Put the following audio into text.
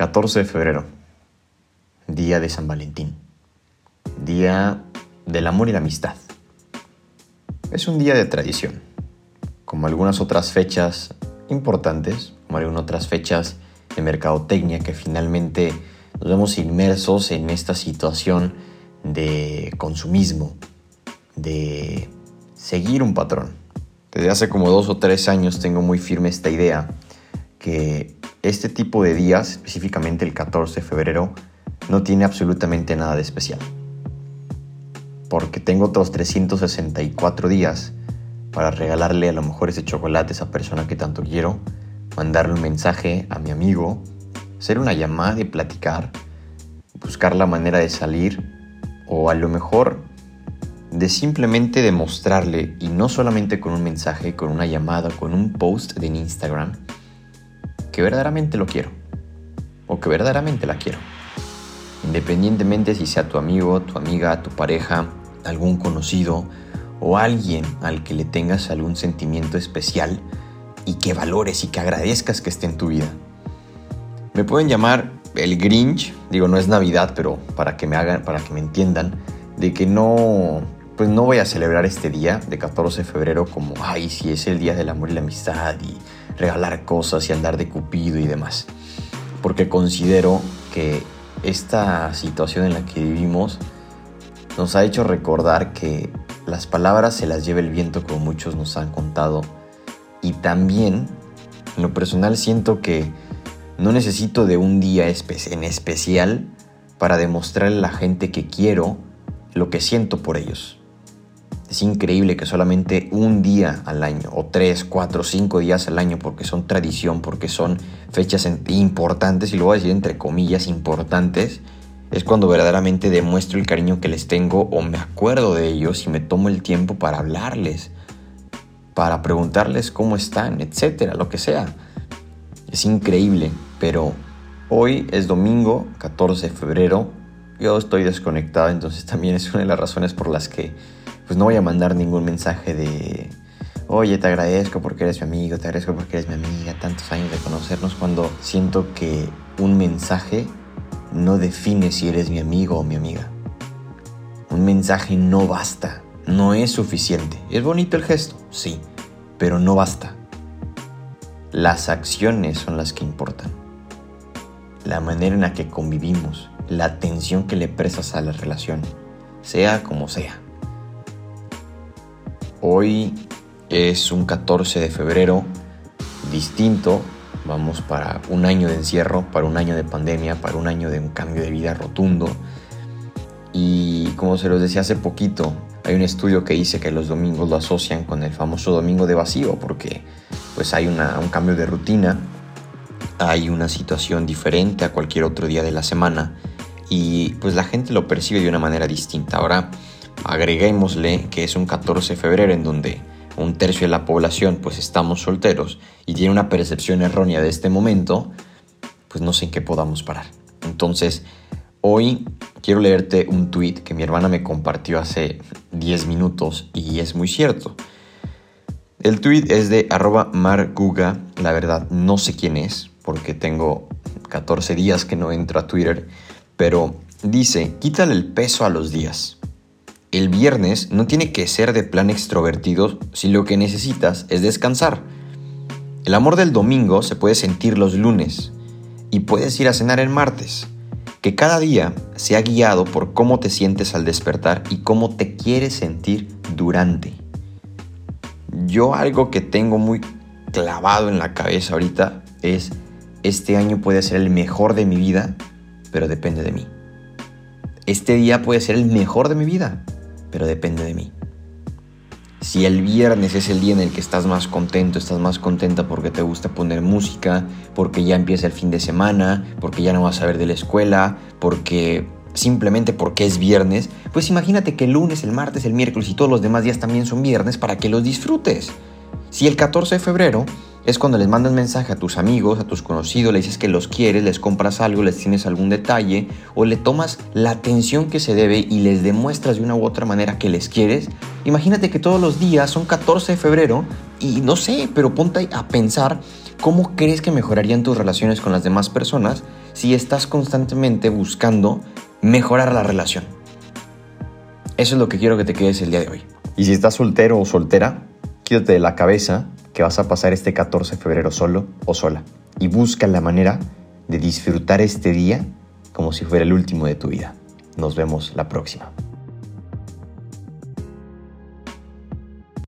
14 de febrero, día de San Valentín, día del amor y la amistad. Es un día de tradición, como algunas otras fechas importantes, como algunas otras fechas de mercadotecnia que finalmente nos vemos inmersos en esta situación de consumismo, de seguir un patrón. Desde hace como dos o tres años tengo muy firme esta idea que este tipo de días, específicamente el 14 de febrero, no tiene absolutamente nada de especial. Porque tengo otros 364 días para regalarle a lo mejor ese chocolate a esa persona que tanto quiero, mandarle un mensaje a mi amigo, hacer una llamada y platicar, buscar la manera de salir o a lo mejor de simplemente demostrarle y no solamente con un mensaje, con una llamada, con un post en Instagram, que verdaderamente lo quiero o que verdaderamente la quiero. Independientemente si sea tu amigo, tu amiga, tu pareja, algún conocido o alguien al que le tengas algún sentimiento especial y que valores y que agradezcas que esté en tu vida. Me pueden llamar el Grinch, digo no es Navidad, pero para que me hagan, para que me entiendan, de que no pues no voy a celebrar este día de 14 de febrero como, ay, si es el día del amor y la amistad y regalar cosas y andar de cupido y demás. Porque considero que esta situación en la que vivimos nos ha hecho recordar que las palabras se las lleva el viento como muchos nos han contado. Y también, en lo personal, siento que no necesito de un día en especial para demostrarle a la gente que quiero lo que siento por ellos. Es increíble que solamente un día al año, o tres, cuatro, cinco días al año, porque son tradición, porque son fechas importantes, y lo voy a decir entre comillas, importantes, es cuando verdaderamente demuestro el cariño que les tengo o me acuerdo de ellos y me tomo el tiempo para hablarles, para preguntarles cómo están, etcétera, lo que sea. Es increíble, pero hoy es domingo, 14 de febrero. Yo estoy desconectado, entonces también es una de las razones por las que pues no voy a mandar ningún mensaje de, oye, te agradezco porque eres mi amigo, te agradezco porque eres mi amiga, tantos años de conocernos, cuando siento que un mensaje no define si eres mi amigo o mi amiga. Un mensaje no basta, no es suficiente. Es bonito el gesto, sí, pero no basta. Las acciones son las que importan. La manera en la que convivimos, la atención que le prestas a la relación, sea como sea. Hoy es un 14 de febrero distinto. Vamos para un año de encierro, para un año de pandemia, para un año de un cambio de vida rotundo. Y como se los decía hace poquito, hay un estudio que dice que los domingos lo asocian con el famoso domingo de vacío, porque pues hay un cambio de rutina, hay una situación diferente a cualquier otro día de la semana y pues la gente lo percibe de una manera distinta. Ahora, Agreguémosle que es un 14 de febrero en donde un tercio de la población pues estamos solteros y tiene una percepción errónea de este momento, pues no sé en qué podamos parar. Entonces, hoy quiero leerte un tweet que mi hermana me compartió hace 10 minutos y es muy cierto. El tweet es de arroba marguga, la verdad no sé quién es porque tengo 14 días que no entro a Twitter, pero dice, quítale el peso a los días el viernes no tiene que ser de plan extrovertido si lo que necesitas es descansar. El amor del domingo se puede sentir los lunes y puedes ir a cenar el martes. Que cada día sea guiado por cómo te sientes al despertar y cómo te quieres sentir durante. Yo algo que tengo muy clavado en la cabeza ahorita es, este año puede ser el mejor de mi vida, pero depende de mí. Este día puede ser el mejor de mi vida, pero depende de mí. Si el viernes es el día en el que estás más contento, estás más contenta porque te gusta poner música, porque ya empieza el fin de semana, porque ya no vas a ver de la escuela, porque simplemente porque es viernes, pues imagínate que el lunes, el martes, el miércoles y todos los demás días también son viernes para que los disfrutes. Si el 14 de febrero es cuando les mandas mensaje a tus amigos, a tus conocidos, le dices que los quieres, les compras algo, les tienes algún detalle o le tomas la atención que se debe y les demuestras de una u otra manera que les quieres. Imagínate que todos los días son 14 de febrero y no sé, pero ponte a pensar cómo crees que mejorarían tus relaciones con las demás personas si estás constantemente buscando mejorar la relación. Eso es lo que quiero que te quedes el día de hoy. Y si estás soltero o soltera, quítate de la cabeza que vas a pasar este 14 de febrero solo o sola. Y busca la manera de disfrutar este día como si fuera el último de tu vida. Nos vemos la próxima.